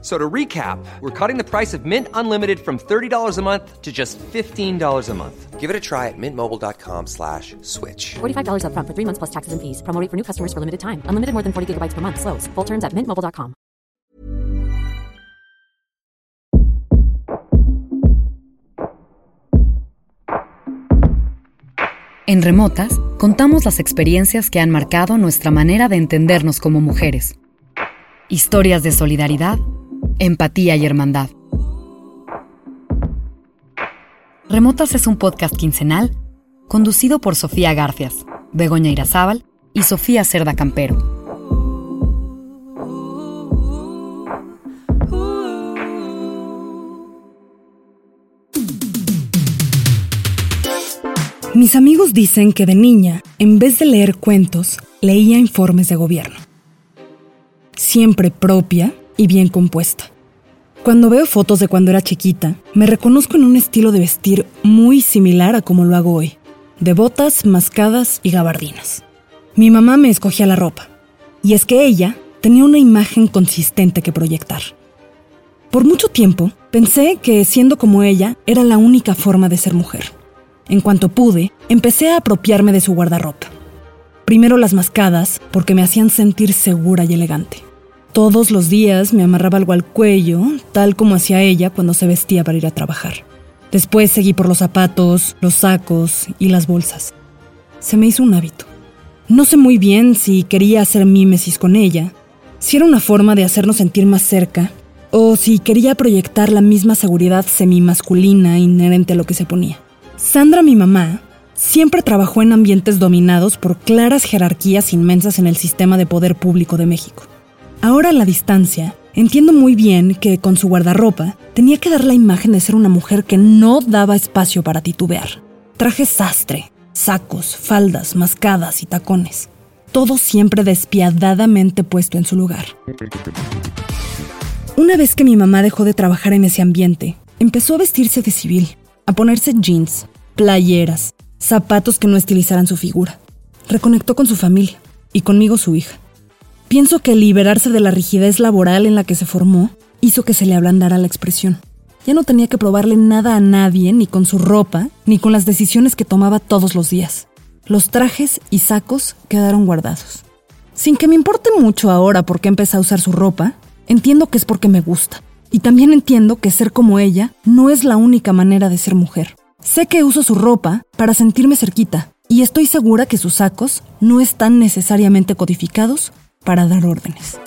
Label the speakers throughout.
Speaker 1: So to recap, we're cutting the price of Mint Unlimited from $30 a month to just $15 a month.
Speaker 2: Give it a try at mintmobile.com slash switch.
Speaker 3: $45 upfront for three months plus taxes and fees. Promo rate for new customers for limited time. Unlimited more than 40 gigabytes per month. Slows. Full terms at mintmobile.com.
Speaker 4: En Remotas, contamos las experiencias que han marcado nuestra manera de entendernos como mujeres. Historias de solidaridad, empatía y hermandad. Remotas es un podcast quincenal conducido por Sofía Garfias, Begoña Irazábal y Sofía Cerda Campero.
Speaker 5: Mis amigos dicen que de niña, en vez de leer cuentos, leía informes de gobierno. Siempre propia y bien compuesta. Cuando veo fotos de cuando era chiquita, me reconozco en un estilo de vestir muy similar a como lo hago hoy, de botas, mascadas y gabardinas. Mi mamá me escogía la ropa, y es que ella tenía una imagen consistente que proyectar. Por mucho tiempo pensé que siendo como ella era la única forma de ser mujer. En cuanto pude, empecé a apropiarme de su guardarropa. Primero las mascadas, porque me hacían sentir segura y elegante. Todos los días me amarraba algo al cuello, tal como hacía ella cuando se vestía para ir a trabajar. Después seguí por los zapatos, los sacos y las bolsas. Se me hizo un hábito. No sé muy bien si quería hacer mímesis con ella, si era una forma de hacernos sentir más cerca, o si quería proyectar la misma seguridad semi-masculina inherente a lo que se ponía. Sandra, mi mamá, siempre trabajó en ambientes dominados por claras jerarquías inmensas en el sistema de poder público de México. Ahora a la distancia, entiendo muy bien que con su guardarropa tenía que dar la imagen de ser una mujer que no daba espacio para titubear. Traje sastre, sacos, faldas, mascadas y tacones. Todo siempre despiadadamente puesto en su lugar. Una vez que mi mamá dejó de trabajar en ese ambiente, empezó a vestirse de civil a ponerse jeans, playeras, zapatos que no estilizaran su figura. Reconectó con su familia y conmigo su hija. Pienso que liberarse de la rigidez laboral en la que se formó hizo que se le ablandara la expresión. Ya no tenía que probarle nada a nadie, ni con su ropa, ni con las decisiones que tomaba todos los días. Los trajes y sacos quedaron guardados. Sin que me importe mucho ahora por qué empecé a usar su ropa, entiendo que es porque me gusta. Y también entiendo que ser como ella no es la única manera de ser mujer. Sé que uso su ropa para sentirme cerquita y estoy segura que sus sacos no están necesariamente codificados para dar órdenes.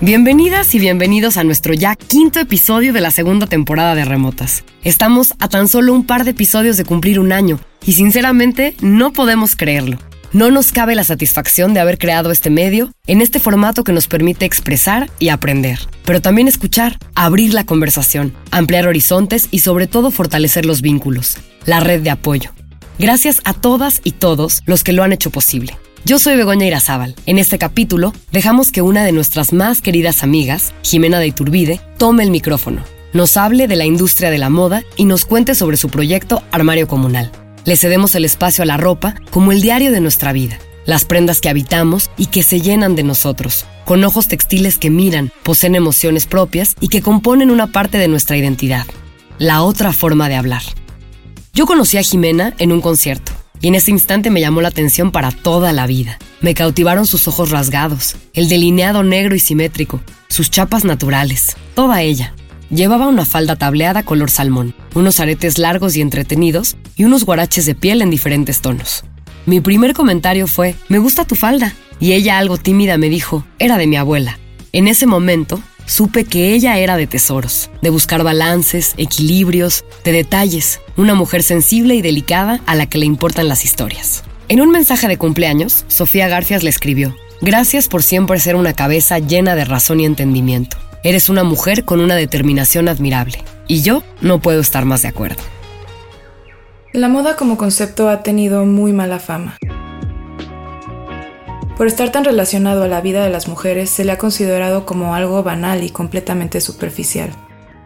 Speaker 4: Bienvenidas y bienvenidos a nuestro ya quinto episodio de la segunda temporada de Remotas. Estamos a tan solo un par de episodios de cumplir un año y sinceramente no podemos creerlo. No nos cabe la satisfacción de haber creado este medio en este formato que nos permite expresar y aprender, pero también escuchar, abrir la conversación, ampliar horizontes y sobre todo fortalecer los vínculos, la red de apoyo. Gracias a todas y todos los que lo han hecho posible. Yo soy Begoña Irazábal. En este capítulo dejamos que una de nuestras más queridas amigas, Jimena de Iturbide, tome el micrófono, nos hable de la industria de la moda y nos cuente sobre su proyecto Armario Comunal. Le cedemos el espacio a la ropa como el diario de nuestra vida, las prendas que habitamos y que se llenan de nosotros, con ojos textiles que miran, poseen emociones propias y que componen una parte de nuestra identidad, la otra forma de hablar. Yo conocí a Jimena en un concierto y en ese instante me llamó la atención para toda la vida. Me cautivaron sus ojos rasgados, el delineado negro y simétrico, sus chapas naturales, toda ella. Llevaba una falda tableada color salmón, unos aretes largos y entretenidos y unos guaraches de piel en diferentes tonos. Mi primer comentario fue, me gusta tu falda. Y ella algo tímida me dijo, era de mi abuela. En ese momento, supe que ella era de tesoros, de buscar balances, equilibrios, de detalles, una mujer sensible y delicada a la que le importan las historias. En un mensaje de cumpleaños, Sofía Garfias le escribió, Gracias por siempre ser una cabeza llena de razón y entendimiento. Eres una mujer con una determinación admirable. Y yo no puedo estar más de acuerdo.
Speaker 6: La moda como concepto ha tenido muy mala fama. Por estar tan relacionado a la vida de las mujeres, se le ha considerado como algo banal y completamente superficial.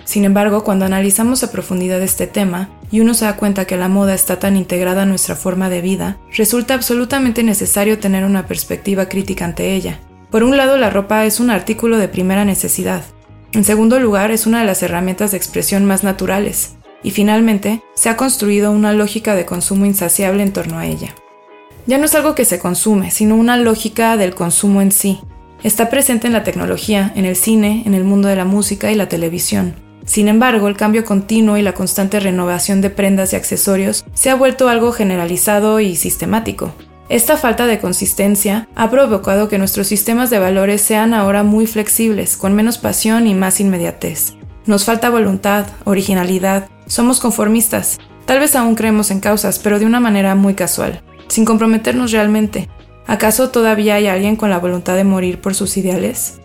Speaker 6: Sin embargo, cuando analizamos a profundidad este tema y uno se da cuenta que la moda está tan integrada a nuestra forma de vida, resulta absolutamente necesario tener una perspectiva crítica ante ella. Por un lado, la ropa es un artículo de primera necesidad. En segundo lugar, es una de las herramientas de expresión más naturales. Y finalmente, se ha construido una lógica de consumo insaciable en torno a ella. Ya no es algo que se consume, sino una lógica del consumo en sí. Está presente en la tecnología, en el cine, en el mundo de la música y la televisión. Sin embargo, el cambio continuo y la constante renovación de prendas y accesorios se ha vuelto algo generalizado y sistemático. Esta falta de consistencia ha provocado que nuestros sistemas de valores sean ahora muy flexibles, con menos pasión y más inmediatez. Nos falta voluntad, originalidad, somos conformistas. Tal vez aún creemos en causas, pero de una manera muy casual, sin comprometernos realmente. ¿Acaso todavía hay alguien con la voluntad de morir por sus ideales?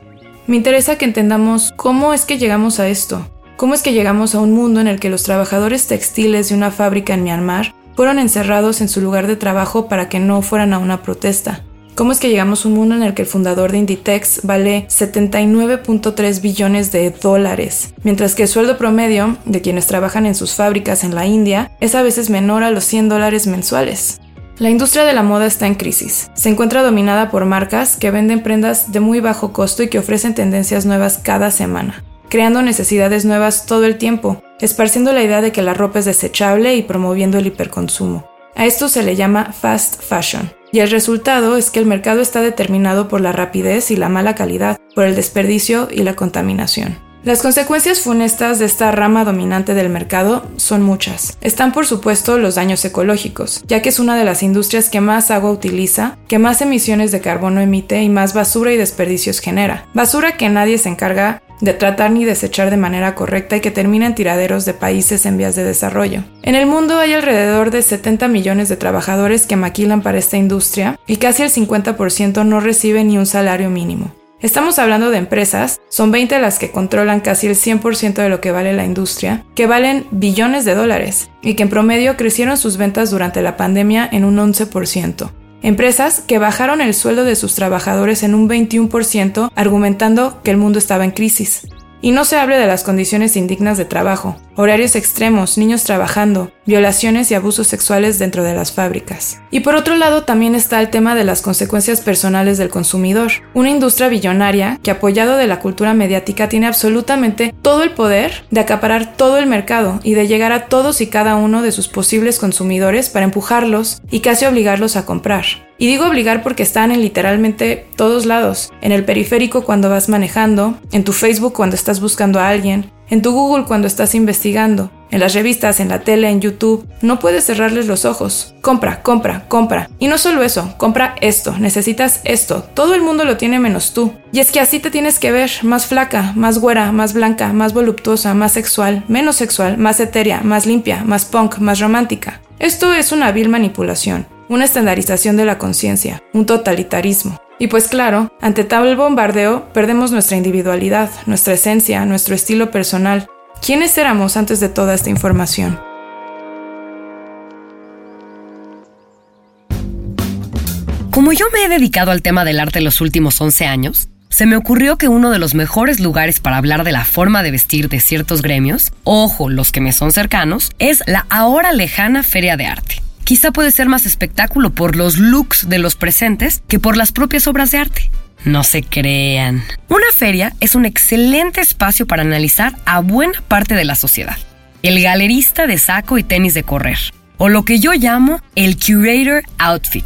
Speaker 6: Me interesa que entendamos cómo es que llegamos a esto, ¿Cómo es que llegamos a un mundo en el que los trabajadores textiles de una fábrica en Myanmar fueron encerrados en su lugar de trabajo para que no fueran a una protesta? ¿Cómo es que llegamos a un mundo en el que el fundador de Inditex vale 79.3 billones de dólares, mientras que el sueldo promedio de quienes trabajan en sus fábricas en la India es a veces menor a los 100 dólares mensuales? La industria de la moda está en crisis. Se encuentra dominada por marcas que venden prendas de muy bajo costo y que ofrecen tendencias nuevas cada semana creando necesidades nuevas todo el tiempo, esparciendo la idea de que la ropa es desechable y promoviendo el hiperconsumo. A esto se le llama fast fashion, y el resultado es que el mercado está determinado por la rapidez y la mala calidad, por el desperdicio y la contaminación. Las consecuencias funestas de esta rama dominante del mercado son muchas. Están por supuesto los daños ecológicos, ya que es una de las industrias que más agua utiliza, que más emisiones de carbono emite y más basura y desperdicios genera. Basura que nadie se encarga de tratar ni desechar de manera correcta y que termina en tiraderos de países en vías de desarrollo. En el mundo hay alrededor de 70 millones de trabajadores que maquilan para esta industria y casi el 50% no recibe ni un salario mínimo. Estamos hablando de empresas, son 20 las que controlan casi el 100% de lo que vale la industria, que valen billones de dólares y que en promedio crecieron sus ventas durante la pandemia en un 11%. Empresas que bajaron el sueldo de sus trabajadores en un 21% argumentando que el mundo estaba en crisis. Y no se hable de las condiciones indignas de trabajo, horarios extremos, niños trabajando, violaciones y abusos sexuales dentro de las fábricas. Y por otro lado también está el tema de las consecuencias personales del consumidor. Una industria billonaria que apoyado de la cultura mediática tiene absolutamente todo el poder de acaparar todo el mercado y de llegar a todos y cada uno de sus posibles consumidores para empujarlos y casi obligarlos a comprar. Y digo obligar porque están en literalmente todos lados, en el periférico cuando vas manejando, en tu Facebook cuando estás buscando a alguien, en tu Google cuando estás investigando, en las revistas, en la tele, en YouTube. No puedes cerrarles los ojos. Compra, compra, compra. Y no solo eso, compra esto, necesitas esto. Todo el mundo lo tiene menos tú. Y es que así te tienes que ver, más flaca, más güera, más blanca, más voluptuosa, más sexual, menos sexual, más etérea, más limpia, más punk, más romántica. Esto es una vil manipulación una estandarización de la conciencia, un totalitarismo. Y pues claro, ante tal bombardeo perdemos nuestra individualidad, nuestra esencia, nuestro estilo personal. ¿Quiénes éramos antes de toda esta información?
Speaker 4: Como yo me he dedicado al tema del arte los últimos 11 años, se me ocurrió que uno de los mejores lugares para hablar de la forma de vestir de ciertos gremios, ojo, los que me son cercanos, es la ahora lejana Feria de Arte quizá puede ser más espectáculo por los looks de los presentes que por las propias obras de arte. No se crean. Una feria es un excelente espacio para analizar a buena parte de la sociedad. El galerista de saco y tenis de correr, o lo que yo llamo el curator outfit,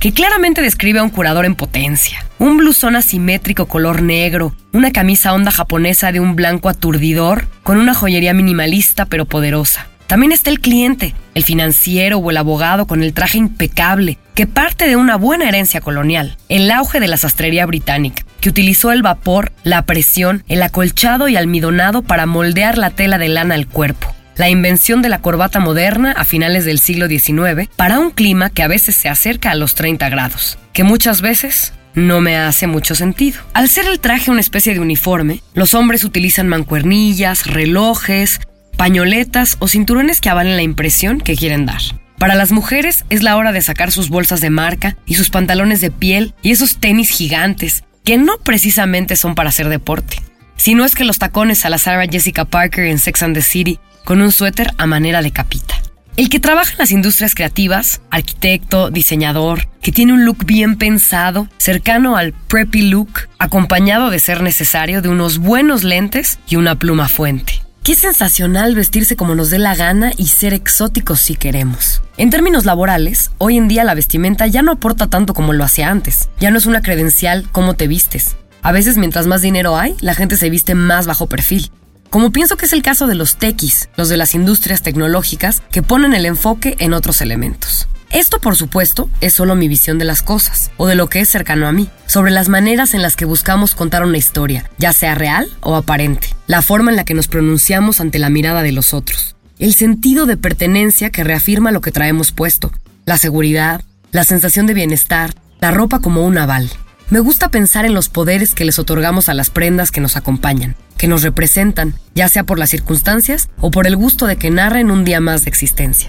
Speaker 4: que claramente describe a un curador en potencia. Un blusón asimétrico color negro, una camisa onda japonesa de un blanco aturdidor, con una joyería minimalista pero poderosa también está el cliente, el financiero o el abogado con el traje impecable, que parte de una buena herencia colonial, el auge de la sastrería británica, que utilizó el vapor, la presión, el acolchado y almidonado para moldear la tela de lana al cuerpo, la invención de la corbata moderna a finales del siglo XIX para un clima que a veces se acerca a los 30 grados, que muchas veces no me hace mucho sentido. Al ser el traje una especie de uniforme, los hombres utilizan mancuernillas, relojes, pañoletas o cinturones que avalen la impresión que quieren dar. Para las mujeres es la hora de sacar sus bolsas de marca y sus pantalones de piel y esos tenis gigantes, que no precisamente son para hacer deporte. Si no es que los tacones a la Sarah Jessica Parker en Sex and the City con un suéter a manera de capita. El que trabaja en las industrias creativas, arquitecto, diseñador, que tiene un look bien pensado, cercano al preppy look, acompañado de ser necesario de unos buenos lentes y una pluma fuente. Qué sensacional vestirse como nos dé la gana y ser exóticos si queremos. En términos laborales, hoy en día la vestimenta ya no aporta tanto como lo hacía antes. Ya no es una credencial cómo te vistes. A veces mientras más dinero hay, la gente se viste más bajo perfil. Como pienso que es el caso de los tequis, los de las industrias tecnológicas, que ponen el enfoque en otros elementos. Esto, por supuesto, es solo mi visión de las cosas, o de lo que es cercano a mí, sobre las maneras en las que buscamos contar una historia, ya sea real o aparente, la forma en la que nos pronunciamos ante la mirada de los otros, el sentido de pertenencia que reafirma lo que traemos puesto, la seguridad, la sensación de bienestar, la ropa como un aval. Me gusta pensar en los poderes que les otorgamos a las prendas que nos acompañan, que nos representan, ya sea por las circunstancias o por el gusto de que narren un día más de existencia.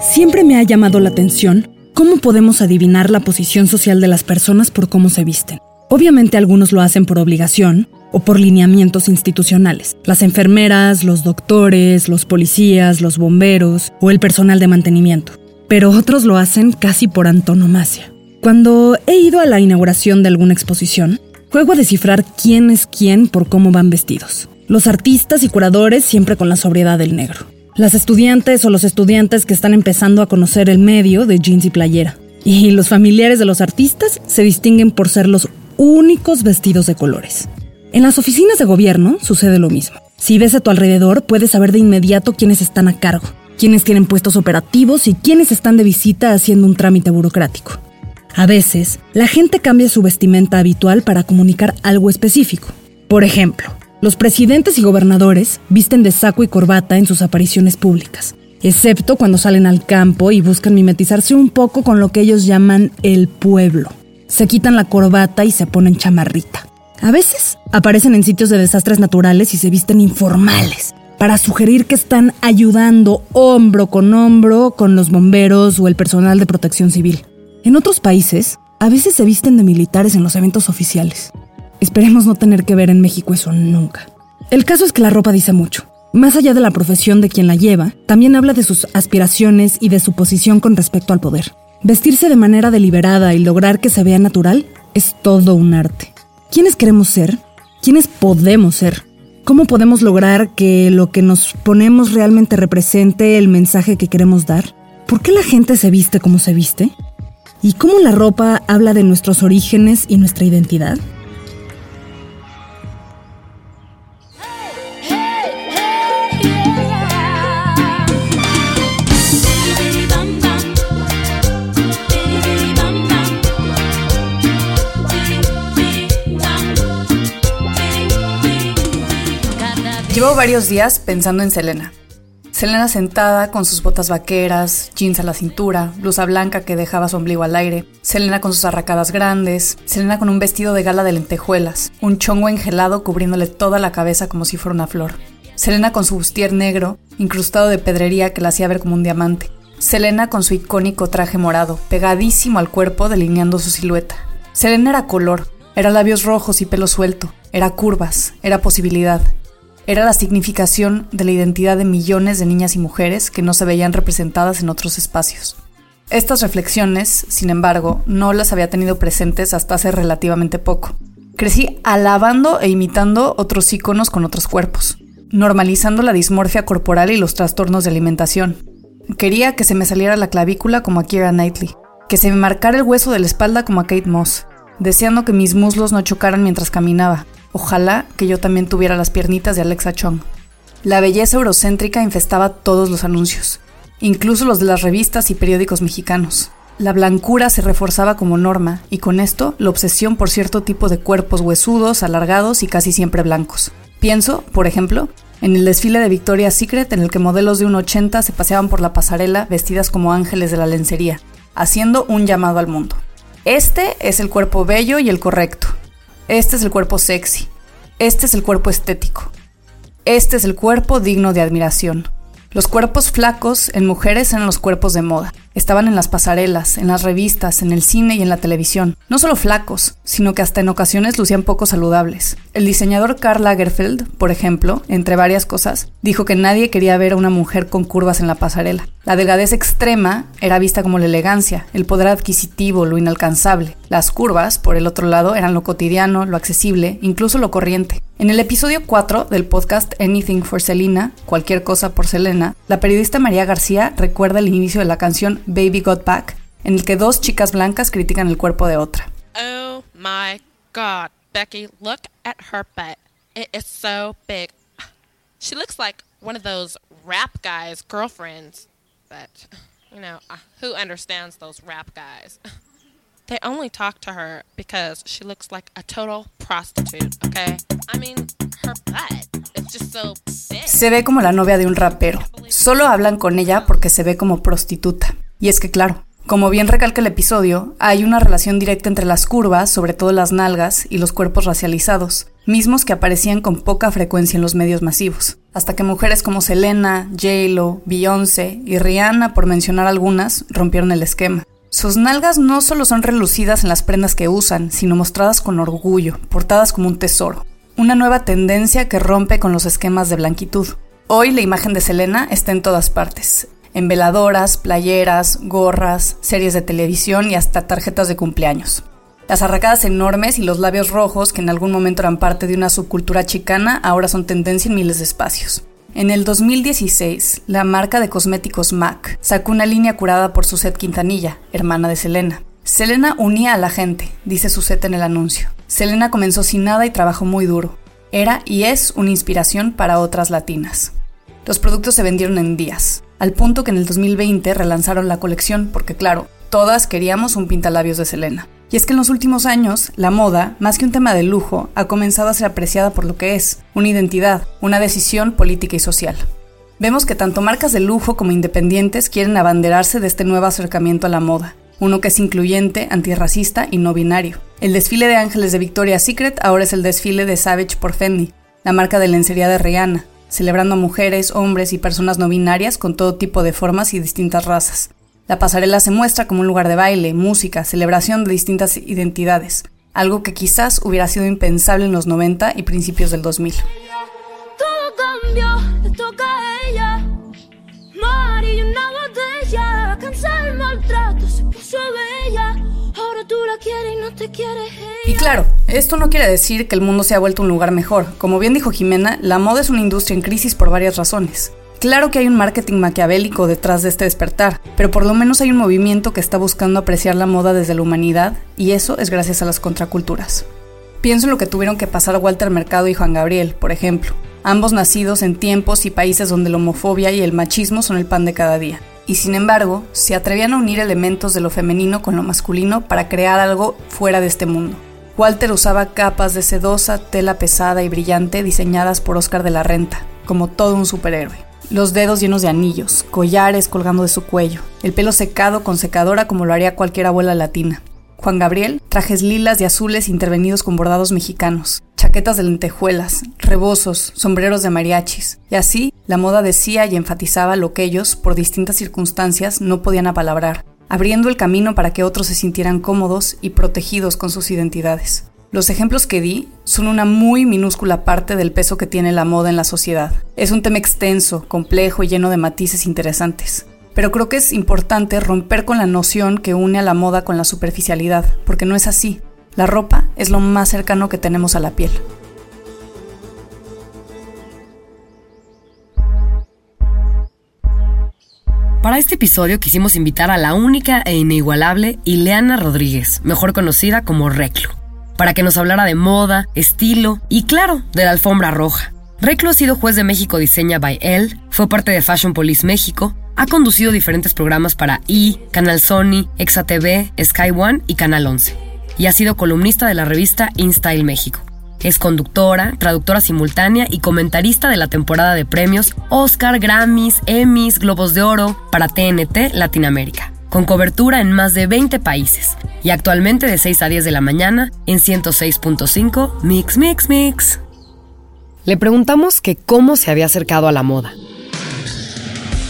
Speaker 5: Siempre me ha llamado la atención cómo podemos adivinar la posición social de las personas por cómo se visten. Obviamente algunos lo hacen por obligación o por lineamientos institucionales. Las enfermeras, los doctores, los policías, los bomberos o el personal de mantenimiento. Pero otros lo hacen casi por antonomasia. Cuando he ido a la inauguración de alguna exposición, juego a descifrar quién es quién por cómo van vestidos. Los artistas y curadores siempre con la sobriedad del negro. Las estudiantes o los estudiantes que están empezando a conocer el medio de jeans y playera. Y los familiares de los artistas se distinguen por ser los únicos vestidos de colores. En las oficinas de gobierno sucede lo mismo. Si ves a tu alrededor, puedes saber de inmediato quiénes están a cargo, quiénes tienen puestos operativos y quiénes están de visita haciendo un trámite burocrático. A veces, la gente cambia su vestimenta habitual para comunicar algo específico. Por ejemplo, los presidentes y gobernadores visten de saco y corbata en sus apariciones públicas, excepto cuando salen al campo y buscan mimetizarse un poco con lo que ellos llaman el pueblo se quitan la corbata y se ponen chamarrita. A veces aparecen en sitios de desastres naturales y se visten informales, para sugerir que están ayudando hombro con hombro con los bomberos o el personal de protección civil. En otros países, a veces se visten de militares en los eventos oficiales. Esperemos no tener que ver en México eso nunca. El caso es que la ropa dice mucho. Más allá de la profesión de quien la lleva, también habla de sus aspiraciones y de su posición con respecto al poder. Vestirse de manera deliberada y lograr que se vea natural es todo un arte. ¿Quiénes queremos ser? ¿Quiénes podemos ser? ¿Cómo podemos lograr que lo que nos ponemos realmente represente el mensaje que queremos dar? ¿Por qué la gente se viste como se viste? ¿Y cómo la ropa habla de nuestros orígenes y nuestra identidad?
Speaker 7: Llevo varios días pensando en Selena. Selena sentada con sus botas vaqueras, jeans a la cintura, blusa blanca que dejaba su ombligo al aire, Selena con sus arracadas grandes, Selena con un vestido de gala de lentejuelas, un chongo engelado cubriéndole toda la cabeza como si fuera una flor. Selena con su bustier negro, incrustado de pedrería que la hacía ver como un diamante. Selena con su icónico traje morado, pegadísimo al cuerpo delineando su silueta. Selena era color, era labios rojos y pelo suelto, era curvas, era posibilidad, era la significación de la identidad de millones de niñas y mujeres que no se veían representadas en otros espacios. Estas reflexiones, sin embargo, no las había tenido presentes hasta hace relativamente poco. Crecí alabando e imitando otros íconos con otros cuerpos, normalizando la dismorfia corporal y los trastornos de alimentación. Quería que se me saliera la clavícula como a Kira Knightley, que se me marcara el hueso de la espalda como a Kate Moss, deseando que mis muslos no chocaran mientras caminaba, Ojalá que yo también tuviera las piernitas de Alexa Chung. La belleza eurocéntrica infestaba todos los anuncios, incluso los de las revistas y periódicos mexicanos. La blancura se reforzaba como norma, y con esto la obsesión por cierto tipo de cuerpos huesudos, alargados y casi siempre blancos. Pienso, por ejemplo, en el desfile de Victoria's Secret en el que modelos de un 80 se paseaban por la pasarela vestidas como ángeles de la lencería, haciendo un llamado al mundo. Este es el cuerpo bello y el correcto, este es el cuerpo sexy. Este es el cuerpo estético. este es el cuerpo digno de admiración. Los cuerpos flacos en mujeres eran los cuerpos de moda. Estaban en las pasarelas, en las revistas, en el cine y en la televisión. No solo flacos, sino que hasta en ocasiones lucían poco saludables. El diseñador Karl Lagerfeld, por ejemplo, entre varias cosas, dijo que nadie quería ver a una mujer con curvas en la pasarela. La delgadez extrema era vista como la elegancia, el poder adquisitivo, lo inalcanzable. Las curvas, por el otro lado, eran lo cotidiano, lo accesible, incluso lo corriente. En el episodio 4 del podcast Anything for Selena, cualquier cosa por Selena, la periodista María García recuerda el inicio de la canción Baby Got Back, en el que dos chicas blancas critican el cuerpo de otra.
Speaker 8: Oh my god, Becky, look at her butt. It is so big. She looks like one of those rap guys' girlfriends. But, you know, uh, who understands those rap guys? They only talk to her because she looks like a total prostitute, okay? I mean, her butt is just so big.
Speaker 7: Se ve como la novia de un rapero. Solo hablan con ella porque se ve como prostituta. Y es que claro, como bien recalca el episodio, hay una relación directa entre las curvas, sobre todo las nalgas, y los cuerpos racializados, mismos que aparecían con poca frecuencia en los medios masivos, hasta que mujeres como Selena, J-Lo, Beyoncé y Rihanna, por mencionar algunas, rompieron el esquema. Sus nalgas no solo son relucidas en las prendas que usan, sino mostradas con orgullo, portadas como un tesoro. Una nueva tendencia que rompe con los esquemas de blanquitud. Hoy la imagen de Selena está en todas partes. En veladoras, playeras, gorras, series de televisión y hasta tarjetas de cumpleaños. Las arracadas enormes y los labios rojos, que en algún momento eran parte de una subcultura chicana, ahora son tendencia en miles de espacios. En el 2016, la marca de cosméticos MAC sacó una línea curada por Suzette Quintanilla, hermana de Selena. Selena unía a la gente, dice Suzette en el anuncio. Selena comenzó sin nada y trabajó muy duro. Era y es una inspiración para otras latinas. Los productos se vendieron en días, al punto que en el 2020 relanzaron la colección porque claro, todas queríamos un pintalabios de Selena. Y es que en los últimos años, la moda, más que un tema de lujo, ha comenzado a ser apreciada por lo que es, una identidad, una decisión política y social. Vemos que tanto marcas de lujo como independientes quieren abanderarse de este nuevo acercamiento a la moda, uno que es incluyente, antirracista y no binario. El desfile de ángeles de Victoria's Secret ahora es el desfile de Savage por Fendi, la marca de lencería de Rihanna, celebrando mujeres, hombres y personas no binarias con todo tipo de formas y distintas razas. La pasarela se muestra como un lugar de baile, música, celebración de distintas identidades, algo que quizás hubiera sido impensable en los 90 y principios del 2000.
Speaker 9: Todo cambió, le toca a ella. Mari, una botella, cansa el maltrato, se puso bella. Ahora tú la quieres y no te quieres
Speaker 7: Y claro, esto no quiere decir que el mundo se ha vuelto un lugar mejor. Como bien dijo Jimena, la moda es una industria en crisis por varias razones. Claro que hay un marketing maquiavélico detrás de este despertar, pero por lo menos hay un movimiento que está buscando apreciar la moda desde la humanidad, y eso es gracias a las contraculturas. Pienso en lo que tuvieron que pasar Walter Mercado y Juan Gabriel, por ejemplo, ambos nacidos en tiempos y países donde la homofobia y el machismo son el pan de cada día. Y sin embargo, se atrevían a unir elementos de lo femenino con lo masculino para crear algo fuera de este mundo. Walter usaba capas de sedosa tela pesada y brillante diseñadas por Oscar de la Renta, como todo un superhéroe los dedos llenos de anillos, collares colgando de su cuello, el pelo secado con secadora como lo haría cualquier abuela latina. Juan Gabriel, trajes lilas y azules intervenidos con bordados mexicanos, chaquetas de lentejuelas, rebozos, sombreros de mariachis, y así la moda decía y enfatizaba lo que ellos, por distintas circunstancias, no podían apalabrar, abriendo el camino para que otros se sintieran cómodos y protegidos con sus identidades. Los ejemplos que di son una muy minúscula parte del peso que tiene la moda en la sociedad. Es un tema extenso, complejo y lleno de matices interesantes. Pero creo que es importante romper con la noción que une a la moda con la superficialidad, porque no es así. La ropa es lo más cercano que tenemos a la piel.
Speaker 4: Para este episodio quisimos invitar a la única e inigualable Ileana Rodríguez, mejor conocida como Reclu para que nos hablara de moda, estilo y, claro, de la alfombra roja. Reclo ha sido juez de México Diseña by Elle, fue parte de Fashion Police México, ha conducido diferentes programas para E, Canal Sony, ExaTV, Sky One y Canal 11, y ha sido columnista de la revista InStyle México. Es conductora, traductora simultánea y comentarista de la temporada de premios Oscar, Grammys, Emmys, Globos de Oro para TNT Latinoamérica con cobertura en más de 20 países y actualmente de 6 a 10 de la mañana en 106.5 Mix Mix Mix. Le preguntamos que cómo se había acercado a la moda.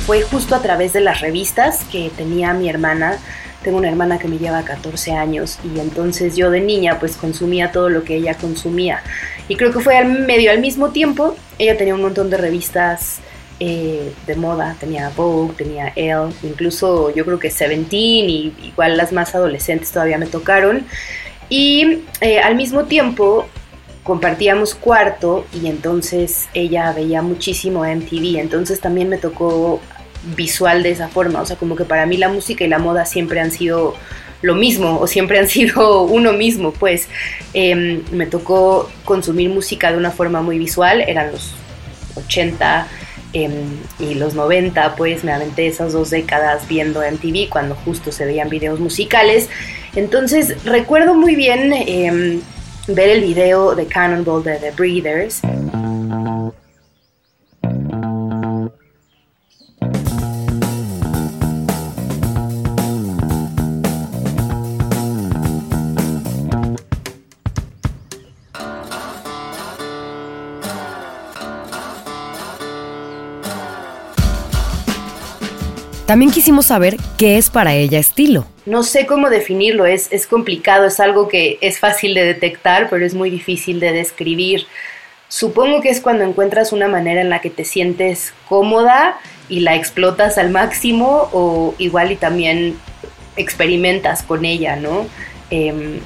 Speaker 10: Fue justo a través de las revistas que tenía mi hermana. Tengo una hermana que me lleva 14 años y entonces yo de niña pues consumía todo lo que ella consumía. Y creo que fue medio al mismo tiempo. Ella tenía un montón de revistas eh, de moda, tenía Vogue, tenía Elle, incluso yo creo que Seventeen y igual las más adolescentes todavía me tocaron. Y eh, al mismo tiempo compartíamos cuarto y entonces ella veía muchísimo MTV, entonces también me tocó visual de esa forma, o sea, como que para mí la música y la moda siempre han sido lo mismo o siempre han sido uno mismo, pues em, me tocó consumir música de una forma muy visual, eran los 80, y los 90 pues me aventé esas dos décadas viendo MTV cuando justo se veían videos musicales. Entonces recuerdo muy bien em, ver el video de Cannonball de The Breeders.
Speaker 4: También quisimos saber qué es para ella estilo.
Speaker 10: No sé cómo definirlo, es, es complicado, es algo que es fácil de detectar, pero es muy difícil de describir. Supongo que es cuando encuentras una manera en la que te sientes cómoda y la explotas al máximo o igual y también experimentas con ella, ¿no? Em,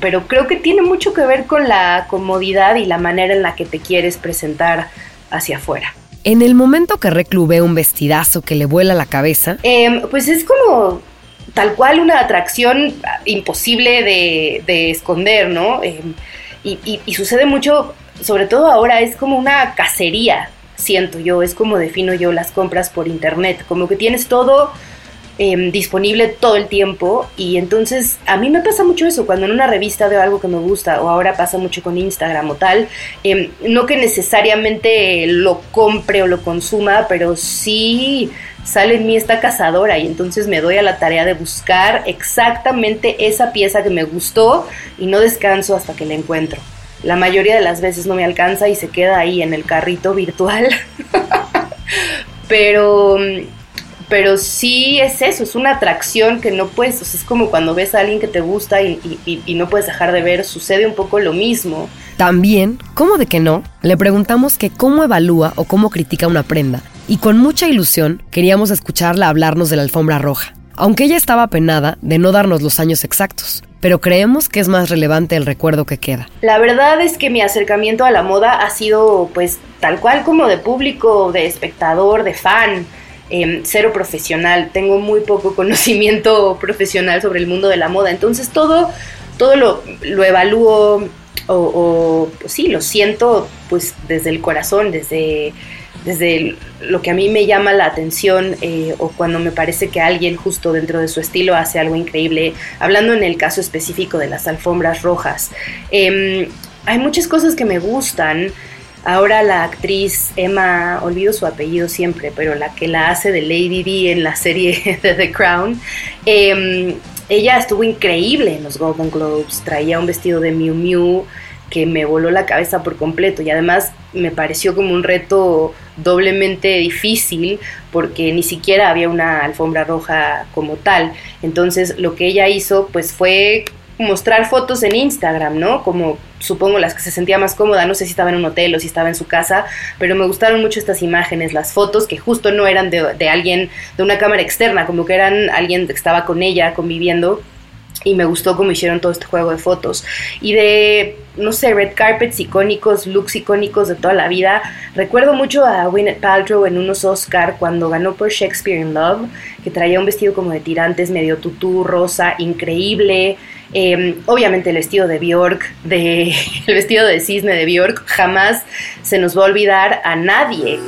Speaker 10: pero creo que tiene mucho que ver con la comodidad y la manera en la que te quieres presentar hacia afuera.
Speaker 4: En el momento que reclube un vestidazo que le vuela la cabeza.
Speaker 10: Em, pues es como tal cual una atracción imposible de, esconder, ¿no? Em, y, sucede mucho, sobre todo ahora, es como una cacería, siento yo, es como defino yo las compras por internet, como que tienes todo Em, disponible todo el tiempo y entonces a mí me pasa mucho eso cuando en una revista veo algo que me gusta o ahora pasa mucho con Instagram o tal, em, no que necesariamente lo compre o lo consuma, pero sí sale en mí esta cazadora y entonces me doy a la tarea de buscar exactamente esa pieza que me gustó y no descanso hasta que la encuentro. La mayoría de las veces no me alcanza y se queda ahí en el carrito virtual. pero pero sí es eso, es una atracción que no puedes, o sea, es como cuando ves a alguien que te gusta y, no puedes dejar de ver, sucede un poco lo mismo.
Speaker 4: También, ¿cómo de que no? Le preguntamos que cómo evalúa o cómo critica una prenda, y con mucha ilusión queríamos escucharla hablarnos de la alfombra roja, aunque ella estaba penada de no darnos los años exactos, pero creemos que es más relevante el recuerdo que queda.
Speaker 10: La verdad es que mi acercamiento a la moda ha sido pues tal cual como de público, de espectador, de fan. Em, cero profesional, tengo muy poco conocimiento profesional sobre el mundo de la moda, entonces todo, todo lo, lo evalúo o, pues sí, lo siento pues desde el corazón, desde, desde lo que a mí me llama la atención eh, o cuando me parece que alguien justo dentro de su estilo hace algo increíble, hablando en el caso específico de las alfombras rojas. Em, hay muchas cosas que me gustan, Ahora la actriz Emma, olvido su apellido siempre, pero la que la hace de Lady D en la serie de The Crown, em, ella estuvo increíble en los Golden Globes, traía un vestido de Miu Miu que me voló la cabeza por completo y además me pareció como un reto doblemente difícil porque ni siquiera había una alfombra roja como tal. Entonces lo que ella hizo pues fue mostrar fotos en Instagram, ¿no? Como supongo las que se sentía más cómoda, no sé si estaba en un hotel o si estaba en su casa, pero me gustaron mucho estas imágenes, las fotos que justo no eran de, de alguien, de una cámara externa, como que eran alguien que estaba con ella conviviendo y me gustó cómo hicieron todo este juego de fotos. Y de, no sé, red carpets icónicos, looks icónicos de toda la vida. Recuerdo mucho a Gwyneth Paltrow en unos Oscar cuando ganó por Shakespeare in Love, que traía un vestido como de tirantes, medio tutú, rosa, increíble. Em, obviamente el vestido de Bjork, de, el vestido de cisne de Bjork, jamás se nos va a olvidar a nadie.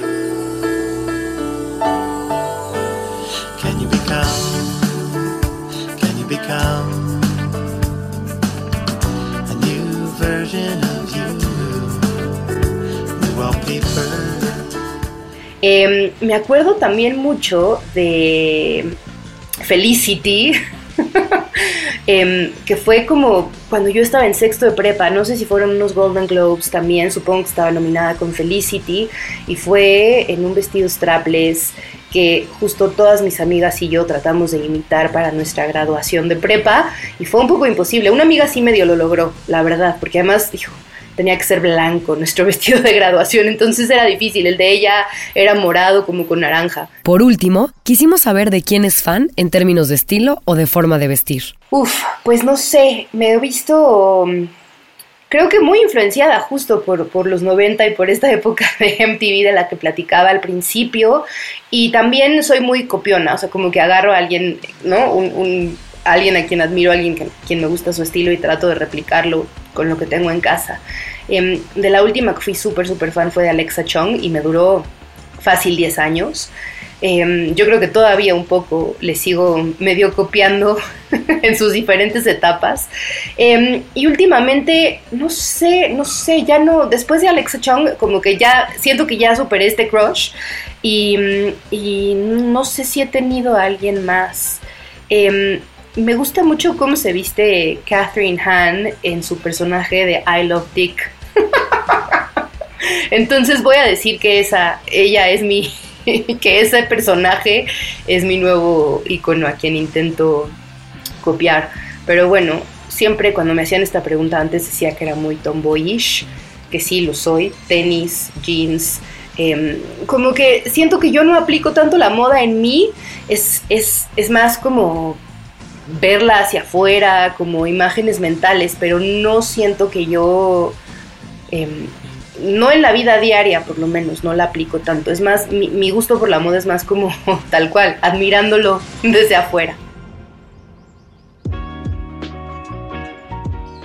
Speaker 10: Em, me acuerdo también mucho de Felicity, em, que fue como cuando yo estaba en sexto de prepa, no sé si fueron unos Golden Globes también, supongo que estaba nominada con Felicity, y fue en un vestido strapless que justo todas mis amigas y yo tratamos de imitar para nuestra graduación de prepa, y fue un poco imposible. Una amiga sí medio lo logró, la verdad, porque además dijo, tenía que ser blanco nuestro vestido de graduación, entonces era difícil. El de ella era morado como con naranja.
Speaker 4: Por último, quisimos saber de quién es fan en términos de estilo o de forma de vestir.
Speaker 10: Uf, pues no sé, me he visto creo que muy influenciada justo por, por, los 90 y por esta época de MTV de la que platicaba al principio. Y también soy muy copiona, o sea, como que agarro a alguien, ¿no? Un, alguien a quien admiro, alguien que, quien me gusta su estilo y trato de replicarlo con lo que tengo en casa. Em, de la última que fui súper, súper fan fue de Alexa Chung y me duró fácil 10 años. Em, yo creo que todavía un poco le sigo medio copiando en sus diferentes etapas. Em, y últimamente, no sé, no sé, ya no, después de Alexa Chung, como que ya siento que ya superé este crush y, y no sé si he tenido a alguien más me gusta mucho cómo se viste Catherine Hahn en su personaje de I Love Dick. Entonces voy a decir que esa, ella es mi, que ese personaje es mi nuevo icono a quien intento copiar. Pero bueno, siempre cuando me hacían esta pregunta antes decía que era muy tomboyish, que sí lo soy, tenis, jeans. Em, como que siento que yo no aplico tanto la moda en mí, es, es, es más como verla hacia afuera, como imágenes mentales, pero no siento que yo, em, no en la vida diaria por lo menos, no la aplico tanto. Es más, mi, mi gusto por la moda es más como tal cual, admirándolo desde afuera.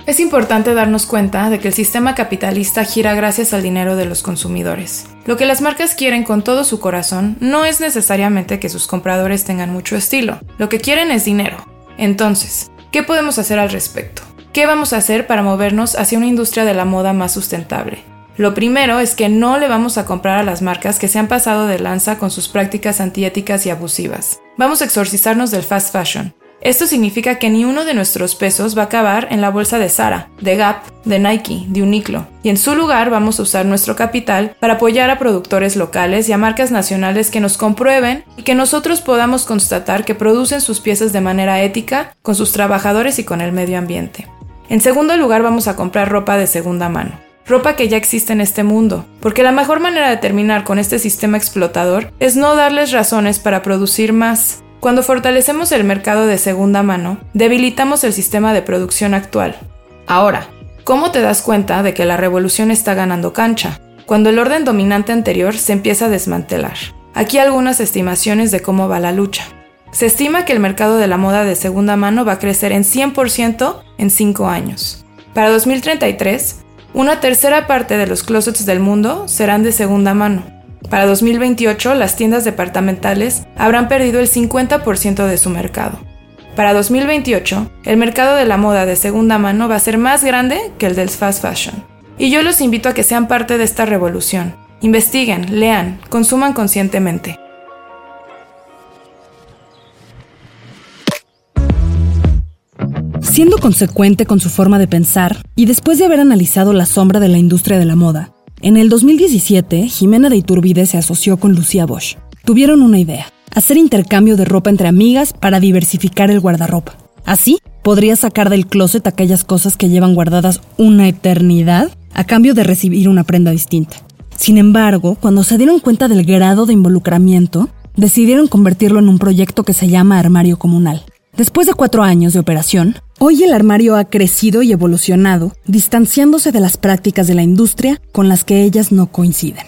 Speaker 6: Es importante darnos cuenta de que el sistema capitalista gira gracias al dinero de los consumidores. Lo que las marcas quieren con todo su corazón no es necesariamente que sus compradores tengan mucho estilo, lo que quieren es dinero, entonces, ¿qué podemos hacer al respecto? ¿Qué vamos a hacer para movernos hacia una industria de la moda más sustentable? Lo primero es que no le vamos a comprar a las marcas que se han pasado de lanza con sus prácticas antiéticas y abusivas. Vamos a exorcizarnos del fast fashion. Esto significa que ni uno de nuestros pesos va a acabar en la bolsa de Zara, de Gap, de Nike, de Uniqlo, y en su lugar vamos a usar nuestro capital para apoyar a productores locales y a marcas nacionales que nos comprueben y que nosotros podamos constatar que producen sus piezas de manera ética, con sus trabajadores y con el medio ambiente. En segundo lugar vamos a comprar ropa de segunda mano. Ropa que ya existe en este mundo, porque la mejor manera de terminar con este sistema explotador es no darles razones para producir más, cuando fortalecemos el mercado de segunda mano, debilitamos el sistema de producción actual. Ahora, ¿cómo te das cuenta de que la revolución está ganando cancha? Cuando el orden dominante anterior se empieza a desmantelar. Aquí algunas estimaciones de cómo va la lucha. Se estima que el mercado de la moda de segunda mano va a crecer en 100% en 5 años. Para 2033, una tercera parte de los closets del mundo serán de segunda mano, para 2028, las tiendas departamentales habrán perdido el 50% de su mercado. Para 2028, el mercado de la moda de segunda mano va a ser más grande que el del fast fashion. Y yo los invito a que sean parte de esta revolución. Investiguen, lean, consuman conscientemente.
Speaker 5: Siendo consecuente con su forma de pensar y después de haber analizado la sombra de la industria de la moda, en el 2017, Jimena de Iturbide se asoció con Lucía Bosch. Tuvieron una idea, hacer intercambio de ropa entre amigas para diversificar el guardarropa. Así, podría sacar del closet aquellas cosas que llevan guardadas una eternidad a cambio de recibir una prenda distinta. Sin embargo, cuando se dieron cuenta del grado de involucramiento, decidieron convertirlo en un proyecto que se llama Armario Comunal. Después de cuatro años de operación, hoy el armario ha crecido y evolucionado, distanciándose de las prácticas de la industria con las que ellas no coinciden.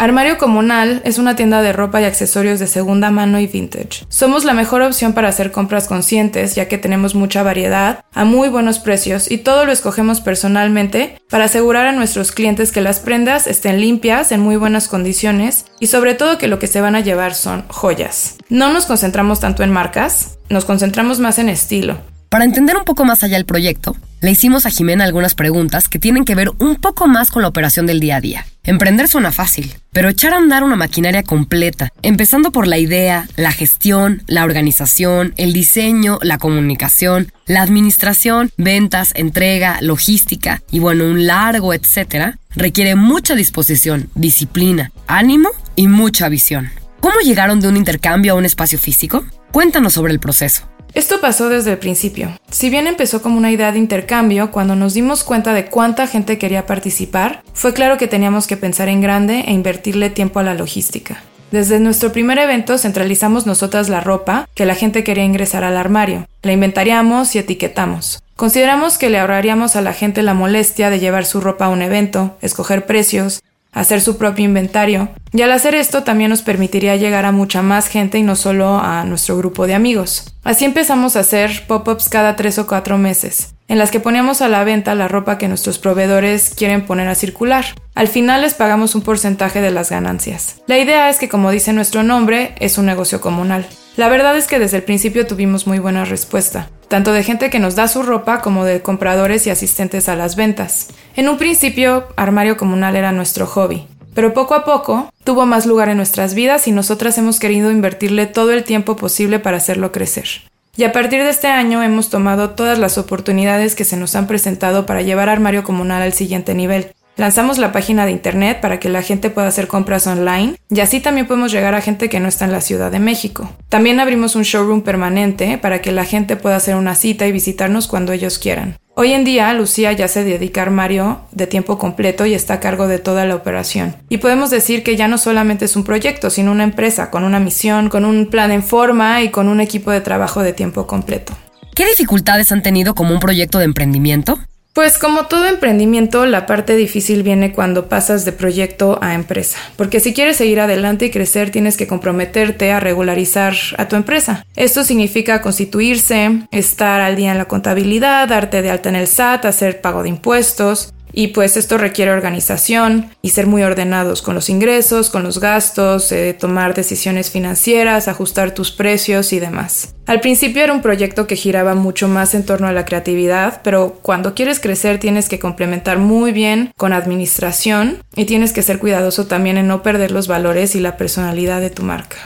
Speaker 6: Armario Comunal es una tienda de ropa y accesorios de segunda mano y vintage. Somos la mejor opción para hacer compras conscientes ya que tenemos mucha variedad, a muy buenos precios y todo lo escogemos personalmente para asegurar a nuestros clientes que las prendas estén limpias, en muy buenas condiciones y sobre todo que lo que se van a llevar son joyas. No nos concentramos tanto en marcas, nos concentramos más en estilo.
Speaker 4: Para entender un poco más allá el proyecto, le hicimos a Jimena algunas preguntas que tienen que ver un poco más con la operación del día a día. Emprender suena fácil, pero echar a andar una maquinaria completa, empezando por la idea, la gestión, la organización, el diseño, la comunicación, la administración, ventas, entrega, logística y bueno, un largo etcétera, requiere mucha disposición, disciplina, ánimo y mucha visión. ¿Cómo llegaron de un intercambio a un espacio físico? Cuéntanos sobre el proceso.
Speaker 6: Esto pasó desde el principio. Si bien empezó como una idea de intercambio, cuando nos dimos cuenta de cuánta gente quería participar, fue claro que teníamos que pensar en grande e invertirle tiempo a la logística. Desde nuestro primer evento centralizamos nosotras la ropa que la gente quería ingresar al armario. La inventariamos y etiquetamos. Consideramos que le ahorraríamos a la gente la molestia de llevar su ropa a un evento, escoger precios, hacer su propio inventario, y al hacer esto también nos permitiría llegar a mucha más gente y no solo a nuestro grupo de amigos. Así empezamos a hacer pop-ups cada tres o cuatro meses, en las que poníamos a la venta la ropa que nuestros proveedores quieren poner a circular. Al final les pagamos un porcentaje de las ganancias. La idea es que, como dice nuestro nombre, es un negocio comunal. La verdad es que desde el principio tuvimos muy buena respuesta, tanto de gente que nos da su ropa como de compradores y asistentes a las ventas. En un principio, armario comunal era nuestro hobby, pero poco a poco tuvo más lugar en nuestras vidas y nosotras hemos querido invertirle todo el tiempo posible para hacerlo crecer. Y a partir de este año hemos tomado todas las oportunidades que se nos han presentado para llevar Armario Comunal al siguiente nivel. Lanzamos la página de internet para que la gente pueda hacer compras online y así también podemos llegar a gente que no está en la Ciudad de México. También abrimos un showroom permanente para que la gente pueda hacer una cita y visitarnos cuando ellos quieran. Hoy en día, Lucía ya se dedica a armario de tiempo completo y está a cargo de toda la operación. Y podemos decir que ya no solamente es un proyecto, sino una empresa con una misión, con un plan en forma y con un equipo de trabajo de tiempo completo.
Speaker 4: ¿Qué dificultades han tenido como un proyecto de emprendimiento?
Speaker 6: Pues como todo emprendimiento, la parte difícil viene cuando pasas de proyecto a empresa, porque si quieres seguir adelante y crecer tienes que comprometerte a regularizar a tu empresa. Esto significa constituirse, estar al día en la contabilidad, darte de alta en el SAT, hacer pago de impuestos, y pues esto requiere organización y ser muy ordenados con los ingresos, con los gastos, eh, tomar decisiones financieras, ajustar tus precios y demás. Al principio era un proyecto que giraba mucho más en torno a la creatividad, pero cuando quieres crecer tienes que complementar muy bien con administración y tienes que ser cuidadoso también en no perder los valores y la personalidad de tu marca.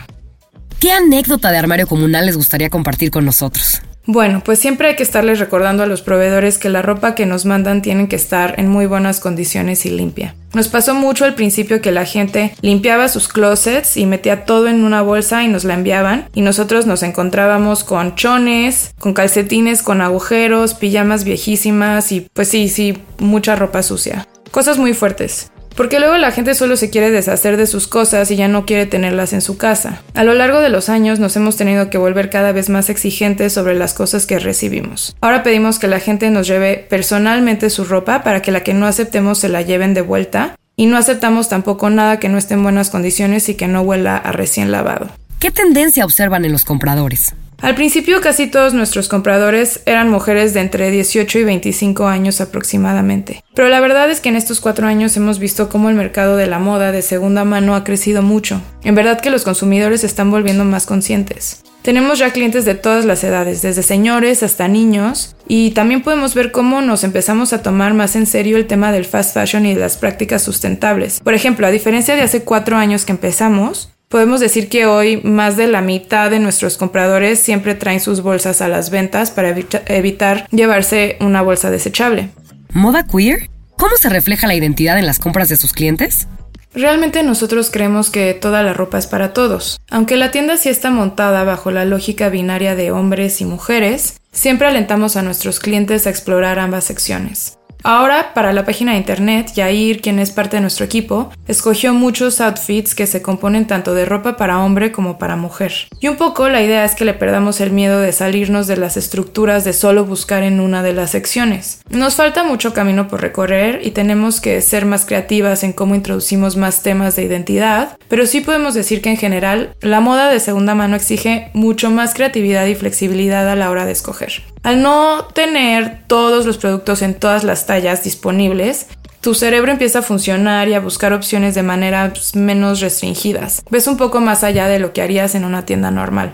Speaker 4: ¿Qué anécdota de armario comunal les gustaría compartir con nosotros?
Speaker 6: Bueno, pues siempre hay que estarles recordando a los proveedores que la ropa que nos mandan tienen que estar en muy buenas condiciones y limpia. Nos pasó mucho al principio que la gente limpiaba sus closets y metía todo en una bolsa y nos la enviaban y nosotros nos encontrábamos con chones, con calcetines con agujeros, pijamas viejísimas y pues sí, sí, mucha ropa sucia. Cosas muy fuertes. Porque luego la gente solo se quiere deshacer de sus cosas y ya no quiere tenerlas en su casa. A lo largo de los años nos hemos tenido que volver cada vez más exigentes sobre las cosas que recibimos. Ahora pedimos que la gente nos lleve personalmente su ropa para que la que no aceptemos se la lleven de vuelta y no aceptamos tampoco nada que no esté en buenas condiciones y que no huela a recién lavado.
Speaker 4: ¿Qué tendencia observan en los compradores?
Speaker 6: Al principio casi todos nuestros compradores eran mujeres de entre 18 y 25 años aproximadamente. Pero la verdad es que en estos cuatro años hemos visto cómo el mercado de la moda de segunda mano ha crecido mucho. En verdad que los consumidores están volviendo más conscientes. Tenemos ya clientes de todas las edades, desde señores hasta niños, y también podemos ver cómo nos empezamos a tomar más en serio el tema del fast fashion y de las prácticas sustentables. Por ejemplo, a diferencia de hace cuatro años que empezamos, Podemos decir que hoy más de la mitad de nuestros compradores siempre traen sus bolsas a las ventas para evitar llevarse una bolsa desechable.
Speaker 4: ¿Moda queer? ¿Cómo se refleja la identidad en las compras de sus clientes?
Speaker 6: Realmente nosotros creemos que toda la ropa es para todos. Aunque la tienda sí está montada bajo la lógica binaria de hombres y mujeres, siempre alentamos a nuestros clientes a explorar ambas secciones. Ahora, para la página de internet, Yair, quien es parte de nuestro equipo, escogió muchos outfits que se componen tanto de ropa para hombre como para mujer. Y un poco la idea es que le perdamos el miedo de salirnos de las estructuras de solo buscar en una de las secciones. Nos falta mucho camino por recorrer y tenemos que ser más creativas en cómo introducimos más temas de identidad, pero sí podemos decir que en general la moda de segunda mano exige mucho más creatividad y flexibilidad a la hora de escoger. Al no tener todos los productos en todas las tallas disponibles, tu cerebro empieza a funcionar y a buscar opciones de maneras menos restringidas. Ves un poco más allá de lo que harías en una tienda normal.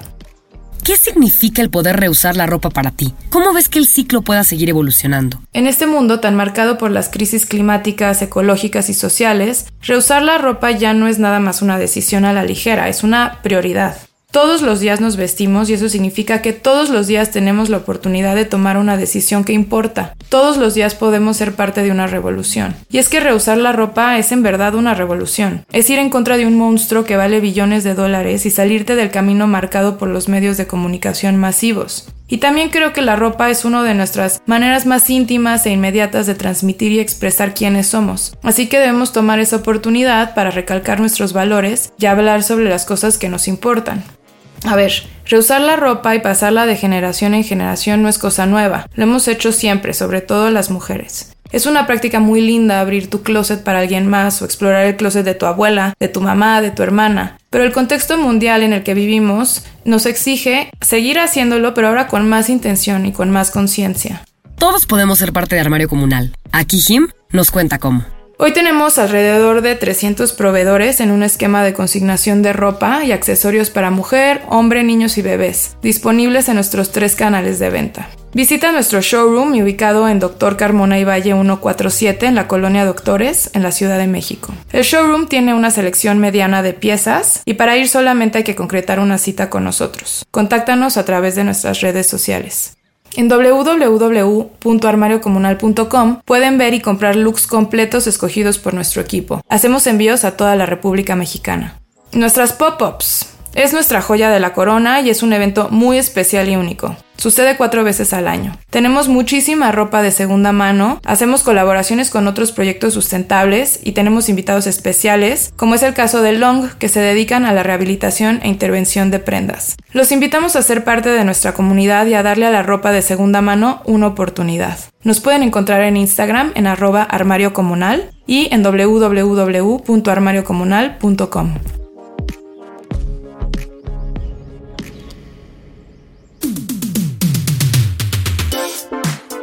Speaker 4: ¿qué significa el poder reusar la ropa para ti? ¿Cómo ves que el ciclo pueda seguir evolucionando?
Speaker 6: En este mundo tan marcado por las crisis climáticas, ecológicas y sociales, reusar la ropa ya no es nada más una decisión a la ligera, es una prioridad. Todos los días nos vestimos y eso significa que todos los días tenemos la oportunidad de tomar una decisión que importa. Todos los días podemos ser parte de una revolución. Y es que rehusar la ropa es en verdad una revolución. Es ir en contra de un monstruo que vale billones de dólares y salirte del camino marcado por los medios de comunicación masivos. Y también creo que la ropa es una de nuestras maneras más íntimas e inmediatas de transmitir y expresar quiénes somos. Así que debemos tomar esa oportunidad para recalcar nuestros valores y hablar sobre las cosas que nos importan. A ver, reusar la ropa y pasarla de generación en generación no es cosa nueva, lo hemos hecho siempre, sobre todo las mujeres. Es una práctica muy linda abrir tu closet para alguien más o explorar el closet de tu abuela, de tu mamá, de tu hermana. Pero el contexto mundial en el que vivimos nos exige seguir haciéndolo, pero ahora con más intención y con más conciencia.
Speaker 4: Todos podemos ser parte de Armario Comunal. Aquí Jim nos cuenta cómo.
Speaker 6: Hoy tenemos alrededor de 300 proveedores en un esquema de consignación de ropa y accesorios para mujer, hombre, niños y bebés, disponibles en nuestros tres canales de venta. Visita nuestro showroom ubicado en Doctor Carmona y Valle 147 en la colonia Doctores, en la Ciudad de México. El showroom tiene una selección mediana de piezas y para ir solamente hay que concretar una cita con nosotros. Contáctanos a través de nuestras redes sociales. En www.armariocomunal.com pueden ver y comprar looks completos escogidos por nuestro equipo. Hacemos envíos a toda la República Mexicana. Nuestras pop-ups. Es nuestra joya de la corona y es un evento muy especial y único. Sucede cuatro veces al año. Tenemos muchísima ropa de segunda mano, hacemos colaboraciones con otros proyectos sustentables y tenemos invitados especiales, como es el caso de Long, que se dedican a la rehabilitación e intervención de prendas. Los invitamos a ser parte de nuestra comunidad y a darle a la ropa de segunda mano una oportunidad. Nos pueden encontrar en Instagram en arroba armario comunal y en www.armariocomunal.com.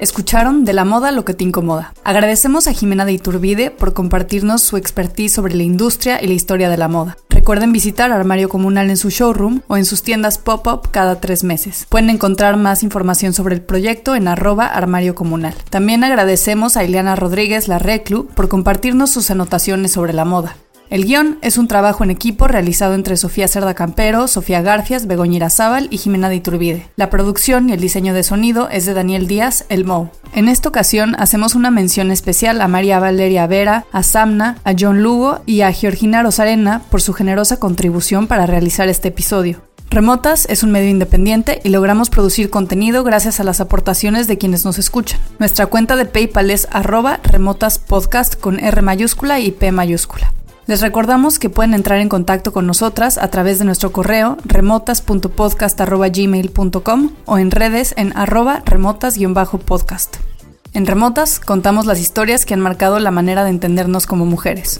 Speaker 7: Escucharon de la moda lo que te incomoda. Agradecemos a Jimena de Iturbide por compartirnos su expertise sobre la industria y la historia de la moda. Recuerden visitar Armario Comunal en su showroom o en sus tiendas pop-up cada tres meses. Pueden encontrar más información sobre el proyecto en arroba armario comunal. También agradecemos a Ileana Rodríguez La Reclu por compartirnos sus anotaciones sobre la moda. El guion es un trabajo en equipo realizado entre Sofía Cerda Campero, Sofía Garfias, Begoña Zaval y Jimena de Iturbide. La producción y el diseño de sonido es de Daniel Díaz, el Mou. En esta ocasión hacemos una mención especial a María Valeria Vera, a Samna, a John Lugo y a Georgina Rosarena por su generosa contribución para realizar este episodio. Remotas es un medio independiente y logramos producir contenido gracias a las aportaciones de quienes nos escuchan. Nuestra cuenta de PayPal es arroba remotaspodcast con R mayúscula y P mayúscula. Les recordamos que pueden entrar en contacto con nosotras a través de nuestro correo remotas.podcast.gmail.com o en redes en arroba remotas-podcast. En Remotas contamos las historias que han marcado la manera de entendernos como mujeres.